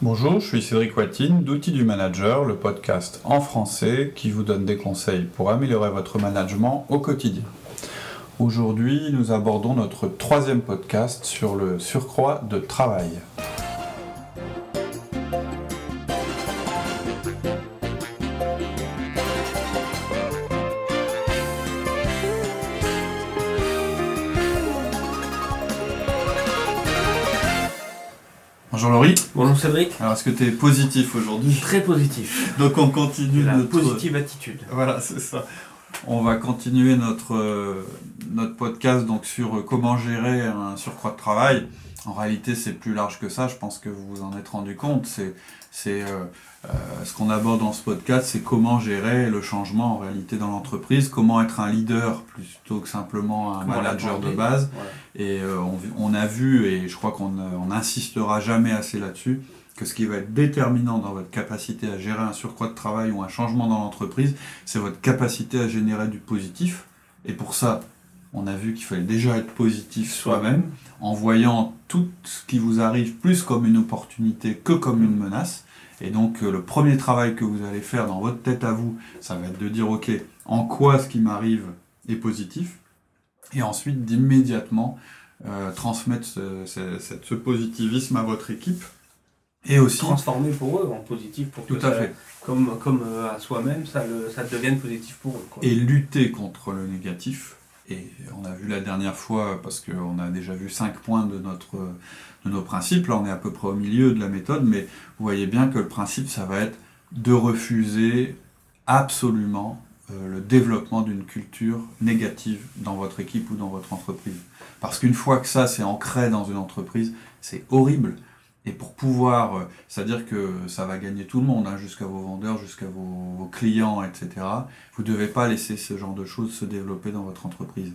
Bonjour, je suis Cédric Watine d'Outils du Manager, le podcast en français qui vous donne des conseils pour améliorer votre management au quotidien. Aujourd'hui, nous abordons notre troisième podcast sur le surcroît de travail. Bonjour Cédric. Alors est-ce que tu es positif aujourd'hui Très positif. Donc on continue La notre... positive attitude. Voilà, c'est ça. On va continuer notre, euh, notre podcast donc sur euh, comment gérer un surcroît de travail. En réalité, c'est plus large que ça. Je pense que vous vous en êtes rendu compte. C'est, c'est euh, euh, ce qu'on aborde dans ce podcast, c'est comment gérer le changement en réalité dans l'entreprise, comment être un leader plutôt que simplement un Comment manager de base. Voilà. Et euh, on, on a vu, et je crois qu'on euh, on n'insistera jamais assez là-dessus, que ce qui va être déterminant dans votre capacité à gérer un surcroît de travail ou un changement dans l'entreprise, c'est votre capacité à générer du positif. Et pour ça, on a vu qu'il fallait déjà être positif soi-même, en voyant tout ce qui vous arrive plus comme une opportunité que comme une menace. Et donc euh, le premier travail que vous allez faire dans votre tête à vous, ça va être de dire, ok, en quoi ce qui m'arrive est positif? Et ensuite d'immédiatement euh, transmettre ce, ce- ce- ce positivisme à votre équipe. Et aussi, Transformer pour eux en positif pour que tout à ça- fait, comme, comme euh, à soi-même, ça, le, ça devienne positif pour eux. quoi. et lutter contre le négatif. Et on a vu la dernière fois, parce qu'on a déjà vu cinq points de, de nos principes, là on est à peu près au milieu de la méthode, mais vous voyez bien que le principe, ça va être de refuser absolument euh, le développement d'une culture négative dans votre équipe ou dans votre entreprise. Parce qu'une fois que ça c'est ancré dans une entreprise, c'est horrible. Et pour pouvoir, euh, c'est-à-dire que ça va gagner tout le monde, hein, jusqu'à vos vendeurs, jusqu'à vos, clients, etc. Vous ne devez pas laisser ce genre de choses se développer dans votre entreprise.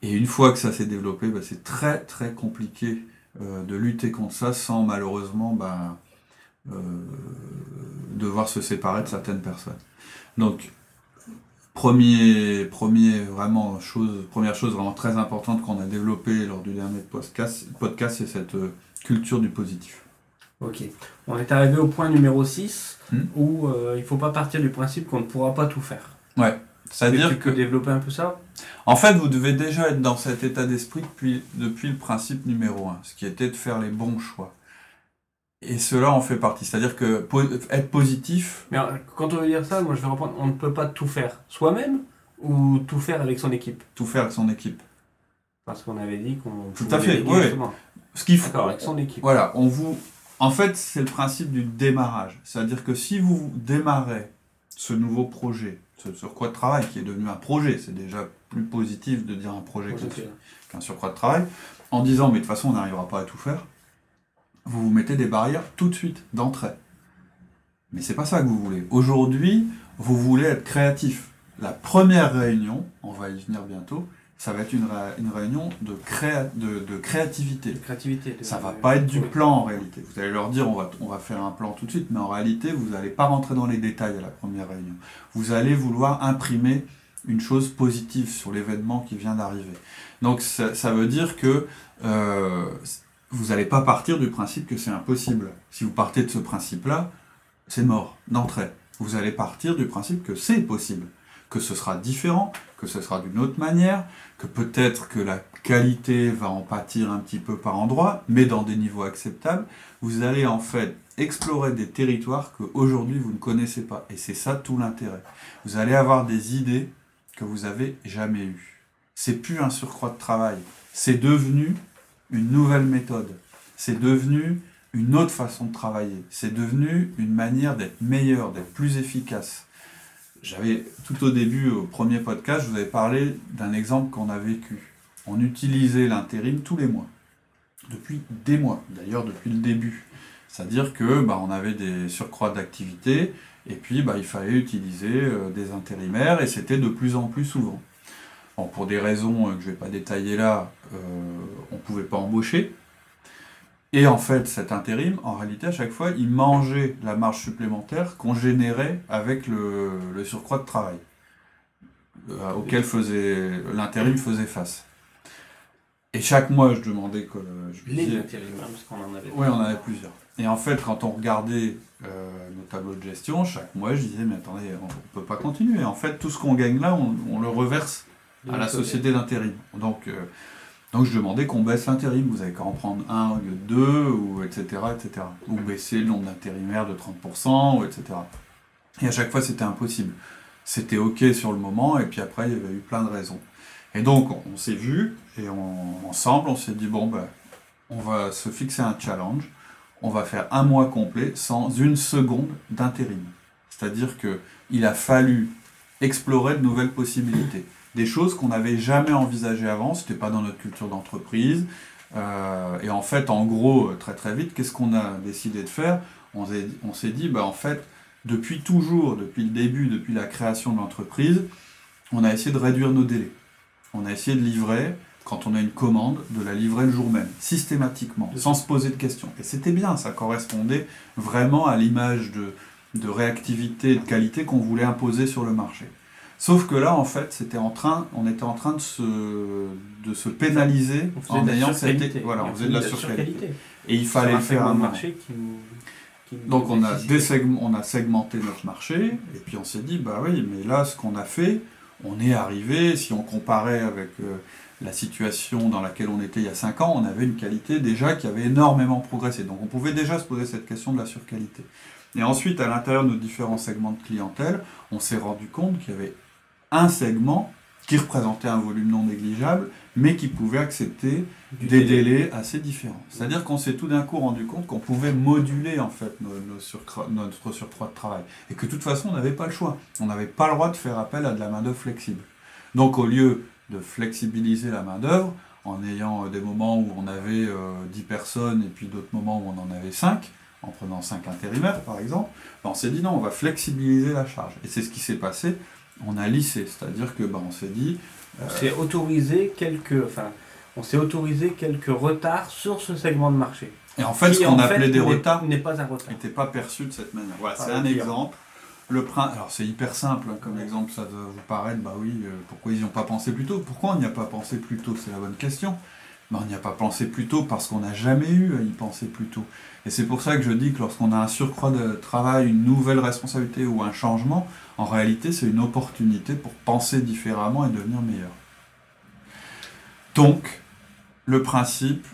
Et une fois que ça s'est développé, bah, c'est très très compliqué euh, de lutter contre ça sans malheureusement bah, euh, devoir se séparer de certaines personnes. Donc, premier, premier vraiment chose, première chose vraiment très importante qu'on a développée lors du dernier podcast, c'est cette culture du positif. Ok. On est arrivé au point numéro 6 Hmm. où euh, il ne faut pas partir du principe qu'on ne pourra pas tout faire. C'est-à-dire tu que, développer un peu ça? En fait, vous devez déjà être dans cet état d'esprit depuis, depuis le principe numéro un, ce qui était de faire les bons choix. Et cela en fait partie. C'est-à-dire que po- être positif, Mais alors, quand on veut dire ça, moi je vais reprendre, on ne peut pas tout faire soi-même ou tout faire avec son équipe? Tout faire avec son équipe. Parce qu'on avait dit qu'on Tout à fait, oui. Ce qu'il faut, avec son équipe. Voilà, on vous. En fait, c'est le principe du démarrage. C'est-à-dire que si vous démarrez ce nouveau projet, ce surcroît de travail qui est devenu un projet, c'est déjà plus positif de dire un projet qu'un surcroît de travail, en disant mais de toute façon on n'arrivera pas à tout faire, vous vous mettez des barrières tout de suite, d'entrée. Mais c'est pas ça que vous voulez. Aujourd'hui, vous voulez être créatif. La première réunion, on va y venir bientôt, ça va être une, une réunion de, créa- de, de créativité. De créativité. Ça va pas être du plan en réalité. Vous allez leur dire on va, on va faire un plan tout de suite, mais en réalité vous n'allez pas rentrer dans les détails à la première réunion. Vous allez vouloir imprimer une chose positive sur l'événement qui vient d'arriver. Donc ça, ça veut dire que euh, vous n'allez pas partir du principe que c'est impossible. Si vous partez de ce principe-là, c'est mort d'entrée. Vous allez partir du principe que c'est possible, que ce sera différent, que ce sera d'une autre manière, que peut-être que la qualité va en pâtir un petit peu par endroit, mais dans des niveaux acceptables. Vous allez en fait explorer des territoires que aujourd'hui vous ne connaissez pas. Et c'est ça tout l'intérêt. Vous allez avoir des idées que vous avez jamais eues. C'est plus un surcroît de travail. C'est devenu une nouvelle méthode. C'est devenu une autre façon de travailler. C'est devenu une manière d'être meilleur, d'être plus efficace. J'avais tout au début, au premier podcast, je vous avais parlé d'un exemple qu'on a vécu. On utilisait l'intérim tous les mois, depuis des mois, d'ailleurs depuis le début. C'est-à-dire que bah, on avait des surcroîts d'activité et puis bah, il fallait utiliser euh, des intérimaires et c'était de plus en plus souvent. Pour des raisons euh, que je ne vais pas détailler là, euh, on ne pouvait pas embaucher. Et en fait, cet intérim, en réalité, à chaque fois, il mangeait la marge supplémentaire qu'on générait avec le, le surcroît de travail euh, auquel faisait l'intérim faisait face. Et chaque mois, je demandais que je Les disais- intérimaires, parce qu'on en avait. oui, on en avait plusieurs. Et en fait, quand on regardait euh, nos tableaux de gestion, chaque mois, je disais, mais attendez, on ne peut pas continuer. En fait, tout ce qu'on gagne là, on, on le reverse à la société d'intérim. Donc, euh, donc je demandais qu'on baisse l'intérim. Vous avez qu'à en prendre un au lieu de deux, ou etc., etc. Ou baisser le nombre d'intérimaires de 30%, ou etc. Et à chaque fois, c'était impossible. C'était OK sur le moment, et puis après, il y avait eu plein de raisons. Et donc, on, s'est vu, et on- ensemble, on s'est dit, bon, ben, on va se fixer un challenge. On va faire un mois complet sans une seconde d'intérim. C'est-à-dire que il a fallu explorer de nouvelles possibilités. Des choses qu'on n'avait jamais envisagées avant, c'était pas dans notre culture d'entreprise. Euh, et en fait, en gros, très très vite, qu'est-ce qu'on a décidé de faire? On s'est on s'est dit, bah, en fait, depuis toujours, depuis le début, depuis la création de l'entreprise, on a essayé de réduire nos délais. On a essayé de livrer, quand on a une commande, de la livrer le jour même, systématiquement, sans se poser de questions. Et c'était bien, ça correspondait vraiment à l'image de, de réactivité et de qualité qu'on voulait imposer sur le marché. Sauf que là, en fait, c'était en train, on était en train de se, de se pénaliser en ayant cette, voilà, on faisait de la surqualité. Et il fallait un faire un marché qui nous- qui nous Donc on a, on a segmenté notre marché, et puis on s'est dit, bah oui, mais là, ce qu'on a fait, on est arrivé, si on comparait avec euh, la situation dans laquelle on était il y a 5 ans, on avait une qualité déjà qui avait énormément progressé. Donc on pouvait déjà se poser cette question de la surqualité. Et ensuite, à l'intérieur de nos différents segments de clientèle, on s'est rendu compte qu'il y avait un segment qui représentait un volume non négligeable, mais qui pouvait accepter Du des délai. délais assez différents. C'est-à-dire qu'on s'est tout d'un coup rendu compte qu'on pouvait moduler en fait nos- nos surcra- notre surcroît de travail et que de toute façon on n'avait pas le choix. On n'avait pas le droit de faire appel à de la main d'œuvre flexible. Donc au lieu de flexibiliser la main d'œuvre en ayant euh, des moments où on avait euh, 10 personnes et puis d'autres moments où on en avait 5, en prenant 5 intérimaires par exemple, ben, on s'est dit non, on va flexibiliser la charge. Et c'est ce qui s'est passé. On a lissé, c'est-à-dire que ben, on s'est dit On s'est autorisé quelques, enfin, on s'est autorisé quelques retards sur ce segment de marché. et en fait Qui, ce qu'on appelait fait, des retards n'est pas un retard. n'était pas perçu de cette manière. Voilà, c'est un exemple. Le alors c'est hyper simple hein, comme exemple, ça doit vous paraître, bah oui, euh, pourquoi ils n'y ont pas pensé plus tôt? Pourquoi on n'y a pas pensé plus tôt? C'est la bonne question. Ben, on n'y a pas pensé plus tôt parce qu'on n'a jamais eu à y penser plus tôt. Et c'est pour ça que je dis que lorsqu'on a un surcroît de travail, une nouvelle responsabilité ou un changement, en réalité c'est une opportunité pour penser différemment et devenir meilleur. Donc, le principe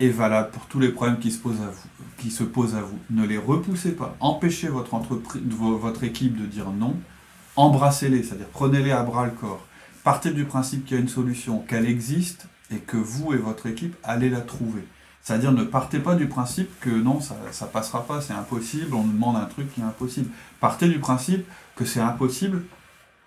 est valable pour tous les problèmes qui se posent à vous. Qui se posent à vous. Ne les repoussez pas. Empêchez votre, entreprise, vo- votre équipe de dire non. Embrassez-les, c'est-à-dire prenez-les à bras le corps. Partez du principe qu'il y a une solution, qu'elle existe et que vous et votre équipe allez la trouver. C'est-à-dire ne partez pas du principe que non, ça ne passera pas, c'est impossible, on nous demande un truc qui est impossible. Partez du principe que c'est impossible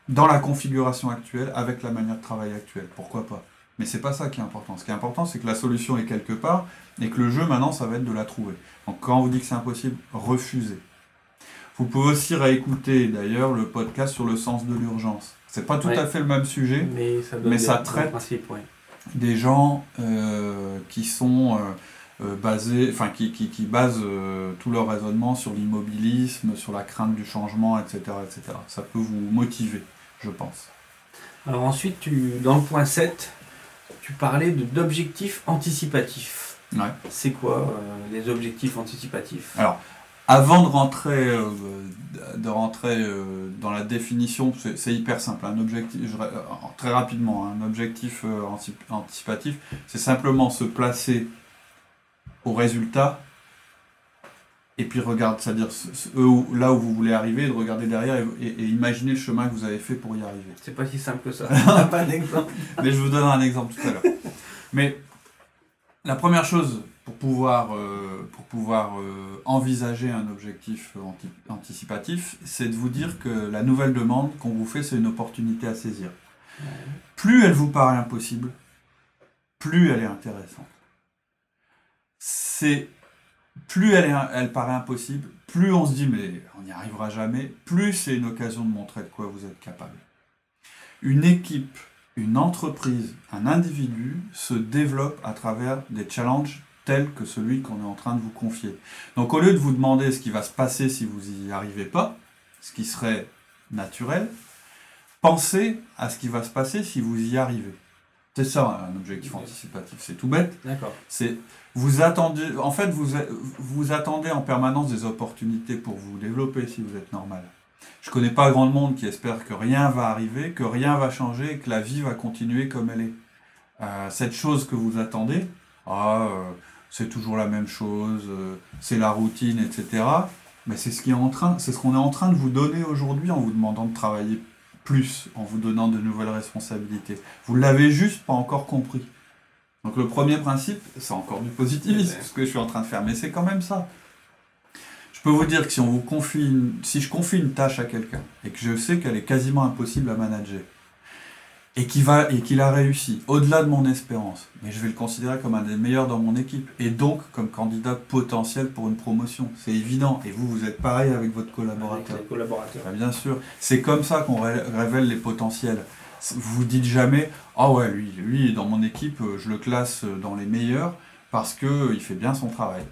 dans la configuration actuelle, avec la manière de travailler actuelle. Pourquoi pas? Mais c'est pas ça qui est important. Ce qui est important, c'est que la solution est quelque part et que le jeu maintenant, ça va être de la trouver. Donc quand on vous dit que c'est impossible, refusez. Vous pouvez aussi réécouter d'ailleurs le podcast sur le sens de l'urgence. C'est pas tout Ouais. à fait le même sujet Mais ça, donne Mais ça traite. ouais. Des gens euh, qui sont euh, euh, basés, enfin qui, qui, qui basent euh, tout leur raisonnement sur l'immobilisme, sur la crainte du changement, etc., etc. Ça peut vous motiver, je pense. Alors ensuite, tu, dans le point 7, tu parlais de- d'objectifs anticipatifs. Ouais. C'est quoi les objectifs anticipatifs? Alors, avant de rentrer, euh, de rentrer euh, dans la définition, c'est hyper simple. Un objectif, je- euh, très rapidement, un objectif anti- anticipatif, c'est simplement se placer au résultat et puis regarde, c'est-à-dire là où vous voulez arriver, de regarder derrière et, et- et imaginer le chemin que vous avez fait pour y arriver. C'est pas si simple que ça. Pas d'exemple Mais je vous donnerai un exemple tout à l'heure. Mais la première chose pour pouvoir, euh, pour pouvoir euh, envisager un objectif anti- anticipatif, c'est de vous dire que la nouvelle demande qu'on vous fait, c'est une opportunité à saisir. Plus elle vous paraît impossible, plus elle est intéressante. C'est plus elle, elle paraît impossible, plus on se dit mais on n'y arrivera jamais, plus c'est une occasion de montrer de quoi vous êtes capable. Une équipe, une entreprise, un individu se développe à travers des challenges tels que celui qu'on est en train de vous confier. Donc au lieu de vous demander ce qui va se passer si vous n'y arrivez pas, ce qui serait naturel, pensez à ce qui va se passer si vous y arrivez. C'est ça, un objectif anticipatif. C'est tout bête. D'accord. C'est vous attendez, en fait, vous, vous attendez en permanence des opportunités pour vous développer si vous êtes normal. Je connais pas grand monde qui espère que rien va arriver, que rien va changer et que la vie va continuer comme elle est. Euh, cette chose que vous attendez, ah, euh, c'est toujours la même chose, euh, c'est la routine, etc. Mais c'est ce qui est en train, c'est ce qu'on est en train de vous donner aujourd'hui en vous demandant de travailler plus, en vous donnant de nouvelles responsabilités. Vous l'avez juste pas encore compris. Donc le premier principe, c'est encore du positivisme, ce que je suis en train de faire, mais c'est quand même ça. Je peux vous dire que si on vous confie, si je confie une tâche à quelqu'un et que je sais qu'elle est quasiment impossible à manager, et qu'il va et qu'il a réussi au-delà de mon espérance, mais je vais le considérer comme un des meilleurs dans mon équipe et donc comme candidat potentiel pour une promotion. C'est évident. Et vous, vous êtes pareil avec votre collaborateur. Avec collaborateurs. Bah, bien sûr. C'est comme ça qu'on révèle les potentiels. Vous vous dites jamais, ah ouais, lui, lui dans mon équipe, euh, je le classe dans les meilleurs parce que euh, il fait bien son travail.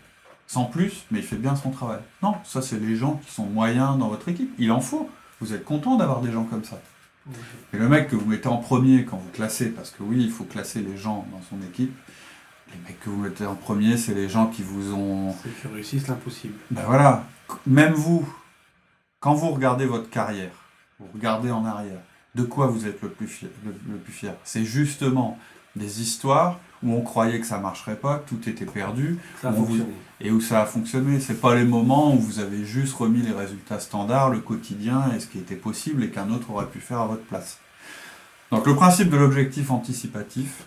Sans plus, mais il fait bien son travail. Non, ça c'est les gens qui sont moyens dans votre équipe. Il en faut. Vous êtes content d'avoir des gens comme ça. Et le mec que vous mettez en premier quand vous classez, parce que oui, il faut classer les gens dans son équipe, les mecs que vous mettez en premier, c'est les gens qui vous ont. Ceux qui réussissent l'impossible. Ben voilà, même vous, quand vous regardez votre carrière, vous regardez en arrière, de quoi vous êtes le plus fier, le plus fier? C'est justement des histoires où on croyait que ça marcherait pas, que tout était perdu, et où ça a fonctionné. C'est pas les moments où vous avez juste remis les résultats standards, le quotidien et ce qui était possible et qu'un autre aurait pu faire à votre place. Donc le principe de l'objectif anticipatif,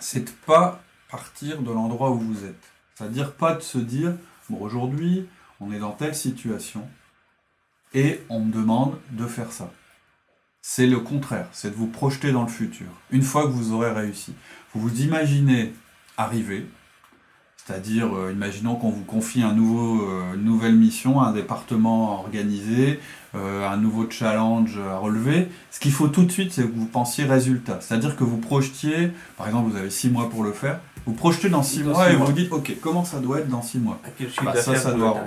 c'est de pas partir de l'endroit où vous êtes. C'est-à-dire pas de se dire, bon aujourd'hui, on est dans telle situation et on me demande de faire ça. C'est le contraire, c'est de vous projeter dans le futur, une fois que vous aurez réussi. Vous vous imaginez arriver, c'est-à-dire, euh, imaginons qu'on vous confie un nouveau, euh, une nouvelle mission, un département organisé, euh, un nouveau challenge à relever. Ce qu'il faut tout de suite, c'est que vous pensiez résultat. C'est-à-dire que vous projetiez, par exemple, vous avez six mois pour le faire, vous projetez dans six mois et vous vous dites, ok, comment ça doit être dans six mois? À quel chiffre bah, ça, ça doit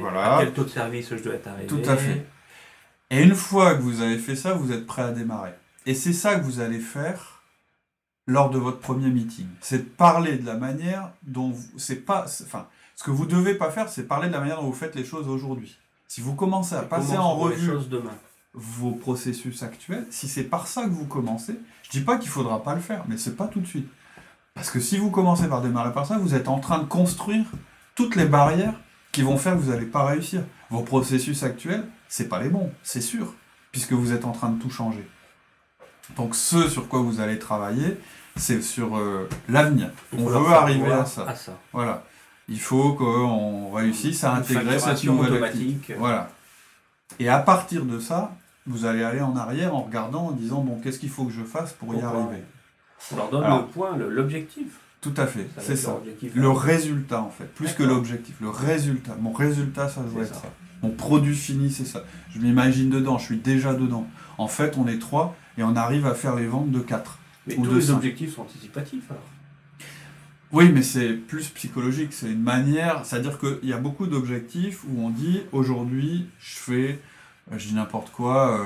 voilà. À quel taux de service je dois être arrivé? Tout à fait. Et une fois que vous avez fait ça, vous êtes prêt à démarrer. Et c'est ça que vous allez faire lors de votre premier meeting. C'est de parler de la manière dont vous, c'est pas, enfin, ce que vous devez pas faire, c'est parler de la manière dont vous faites les choses aujourd'hui. Si vous commencez à passer en revue vos processus actuels, si c'est par ça que vous commencez, je dis pas qu'il faudra pas le faire, mais c'est pas tout de suite. Parce que si vous commencez par démarrer par ça, vous êtes en train de construire toutes les barrières qui vont faire que vous n'allez pas réussir. Vos processus actuels, c'est pas les bons, c'est sûr, puisque vous êtes en train de tout changer. Donc ce sur quoi vous allez travailler, c'est sur euh, l'avenir. On veut arriver à ça. Voilà. Il faut qu'on réussisse à intégrer cette nouvelle automatique. Voilà. Et à partir de ça, vous allez aller en arrière en regardant, en disant bon, qu'est-ce qu'il faut que je fasse pour y arriver? On leur donne le point, l'objectif. Tout à fait, c'est ça. Le résultat en fait, plus que l'objectif. Le résultat. Mon résultat, ça doit être ça. Mon produit fini, c'est ça. Je m'imagine dedans, je suis déjà dedans. En fait, on est trois et on arrive à faire les ventes de quatre. Mais tous les objectifs sont anticipatifs alors oui, mais c'est plus psychologique, c'est une manière, c'est-à-dire qu'il y a beaucoup d'objectifs où on dit aujourd'hui je fais, euh, je dis n'importe quoi,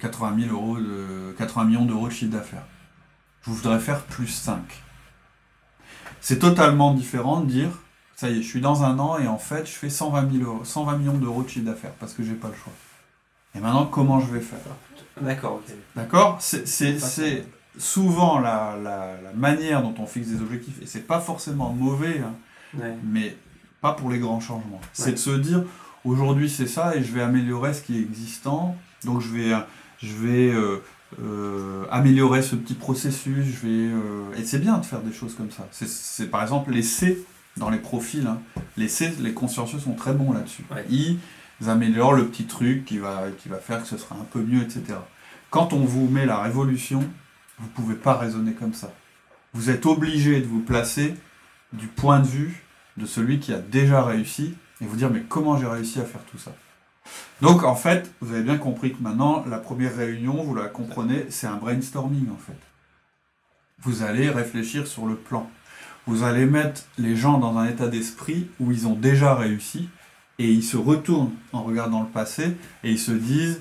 80, euh, euh, euros de, 80 millions d'euros de chiffre d'affaires. Je voudrais faire plus 5. C'est totalement différent de dire ça y est, je suis dans un an et en fait je fais 120, 000 120 millions d'euros de chiffre d'affaires parce que j'ai pas le choix. Et maintenant, comment je vais faire? D'accord, ok. D'accord? C'est souvent la, manière dont on fixe des objectifs, et c'est pas forcément mauvais, hein, mais pas pour les grands changements. C'est de se dire, aujourd'hui c'est ça, et je vais améliorer ce qui est existant, donc je vais, je vais euh, euh, améliorer ce petit processus, je vais... Euh, et c'est bien de faire des choses comme ça. C'est par exemple les C dans les profils, hein. les C, les consciencieux sont très bons là-dessus améliorent le petit truc qui va, qui va faire que ce sera un peu mieux, etc. Quand on vous met la révolution, vous ne pouvez pas raisonner comme ça. Vous êtes obligé de vous placer du point de vue de celui qui a déjà réussi et vous dire mais comment j'ai réussi à faire tout ça? Donc en fait, vous avez bien compris que maintenant, la première réunion, vous la comprenez, c'est un brainstorming en fait. Vous allez réfléchir sur le plan. Vous allez mettre les gens dans un état d'esprit où ils ont déjà réussi et ils se retournent en regardant le passé et ils se disent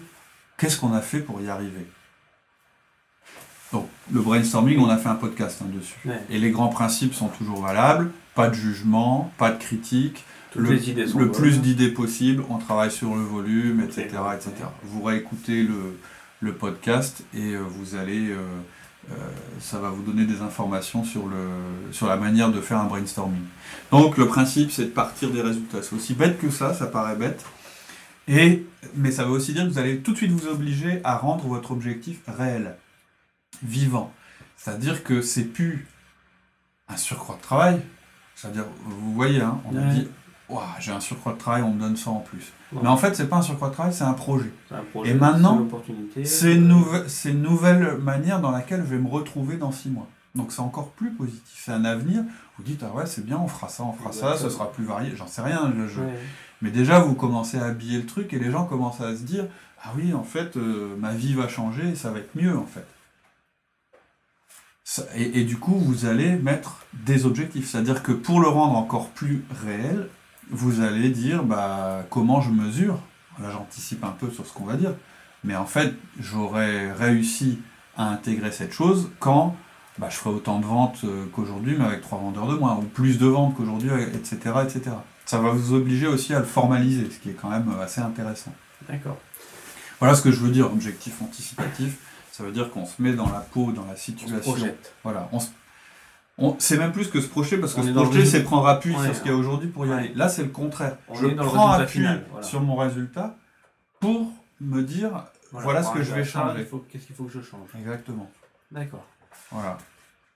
qu'est-ce qu'on a fait pour y arriver? Donc le brainstorming, on a fait un podcast hein, dessus. Ouais. Et les grands principes sont toujours valables. Pas de jugement, pas de critique, Toutes le, les idées sont le bonnes. plus d'idées possible, on travaille sur le volume, etc. Etc. Vous réécoutez le, le podcast et euh, vous allez, euh, euh, ça va vous donner des informations sur, le, sur la manière de faire un brainstorming. Donc le principe c'est de partir des résultats. C'est aussi bête que ça, ça paraît bête. Et, mais ça veut aussi dire que vous allez tout de suite vous obliger à rendre votre objectif réel, vivant. C'est-à-dire que c'est plus un surcroît de travail. C'est-à-dire, vous voyez, hein, on a dit, Ouah, j'ai un surcroît de travail, on me donne ça en plus. Ouais. Mais en fait, c'est pas un surcroît de travail, c'est un projet. C'est un projet, Et maintenant, c'est une opportunité. C'est une, nouvelle manière dans laquelle je vais me retrouver dans six mois. Donc c'est encore plus positif. C'est un avenir. Vous dites, ah ouais, c'est bien, on fera ça, on fera ça, ce sera plus varié. J'en sais rien. je- je- Ouais. Mais déjà, vous commencez à habiller le truc et les gens commencent à se dire, ah oui, en fait, euh, ma vie va changer et ça va être mieux, en fait. Et du coup, vous allez mettre des objectifs. C'est-à-dire que pour le rendre encore plus réel, vous allez dire, bah, comment je mesure? Là, j'anticipe un peu sur ce qu'on va dire. Mais en fait, j'aurais réussi à intégrer cette chose quand bah, je ferai autant de ventes euh, qu'aujourd'hui, mais avec trois vendeurs de moins, ou plus de ventes qu'aujourd'hui, etc., etc. Ça va vous obliger aussi à le formaliser, ce qui est quand même euh, assez intéressant. D'accord. Voilà ce que je veux dire, objectif anticipatif. Ça veut dire qu'on se met dans la peau, dans la On se situation. projette. Voilà. On se- on- c'est même plus que se projeter, parce que On se projeter, c'est prendre appui Ouais. sur ce qu'il y a aujourd'hui pour y Ouais. aller. Là, c'est le contraire. On je est dans le prends appui final, voilà. sur mon résultat pour me dire, Voilà ce que je vais changer. Qu'est-ce qu'il faut que je change? Exactement. D'accord. Voilà.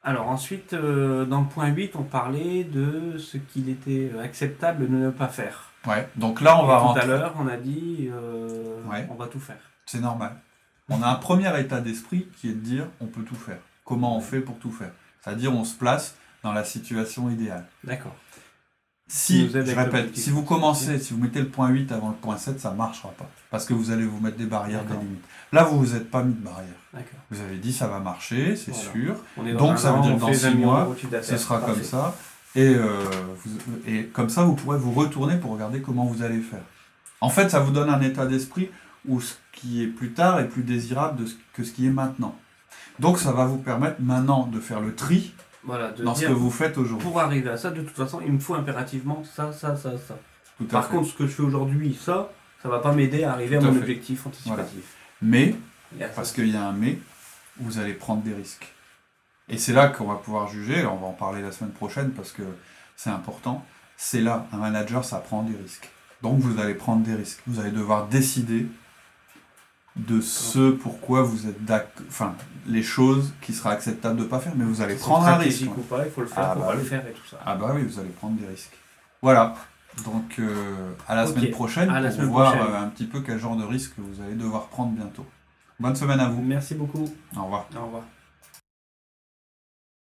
Alors ensuite, euh, dans le point 8, on parlait de ce qu'il était acceptable de ne pas faire. Ouais. Donc là, on Et va tout rentrer. à l'heure, on a dit euh, Ouais. on va tout faire. C'est normal. On a un premier état d'esprit qui est de dire on peut tout faire. Comment on fait pour tout faire? C'est-à-dire on se place dans la situation idéale. D'accord. Si, je répète, si vous commencez, si vous mettez le point 8 avant le point 7, ça ne marchera pas. Parce que vous allez vous mettre des barrières, des limites. Là, vous vous êtes pas mis de barrières. D'accord. Vous avez dit ça va marcher, c'est Voilà. sûr. On est dans Donc, ça veut dire que dans fait six 20 millions mois, Ce sera comme ça. Et, euh, vous- et comme ça, vous pourrez vous retourner pour regarder comment vous allez faire. En fait, ça vous donne un état d'esprit où ce qui est plus tard est plus désirable que ce qui est maintenant. Donc, ça va vous permettre maintenant de faire le tri Voilà, de dans ce que vous faites aujourd'hui. pour arriver à ça, de toute façon, il me faut impérativement ça, ça, ça, ça. Tout Par fait. contre, ce que je fais aujourd'hui, ça, ça va pas m'aider à arriver à Tout à mon fait. objectif anticipatif. Mais. Parce qu'il y a un mais, vous allez prendre des risques. Et c'est là qu'on va pouvoir juger, on va en parler la semaine prochaine parce que c'est important. C'est là, un manager, ça prend des risques. Donc vous allez prendre des risques. Vous allez devoir décider de ce pourquoi vous êtes d'accord, enfin, les choses qui sera acceptable de ne pas faire, mais vous allez prendre un risque. stratégique ou pas, il faut le faire, Ah, faut bah pas le oui. faire et tout ça. Ah bah oui, vous allez prendre des risques. Voilà. Donc euh, à la semaine prochaine À la pour semaine voir prochaine. euh, un petit peu quel genre de risque vous allez devoir prendre bientôt. Bonne semaine à vous. Merci beaucoup. Au revoir. Au revoir.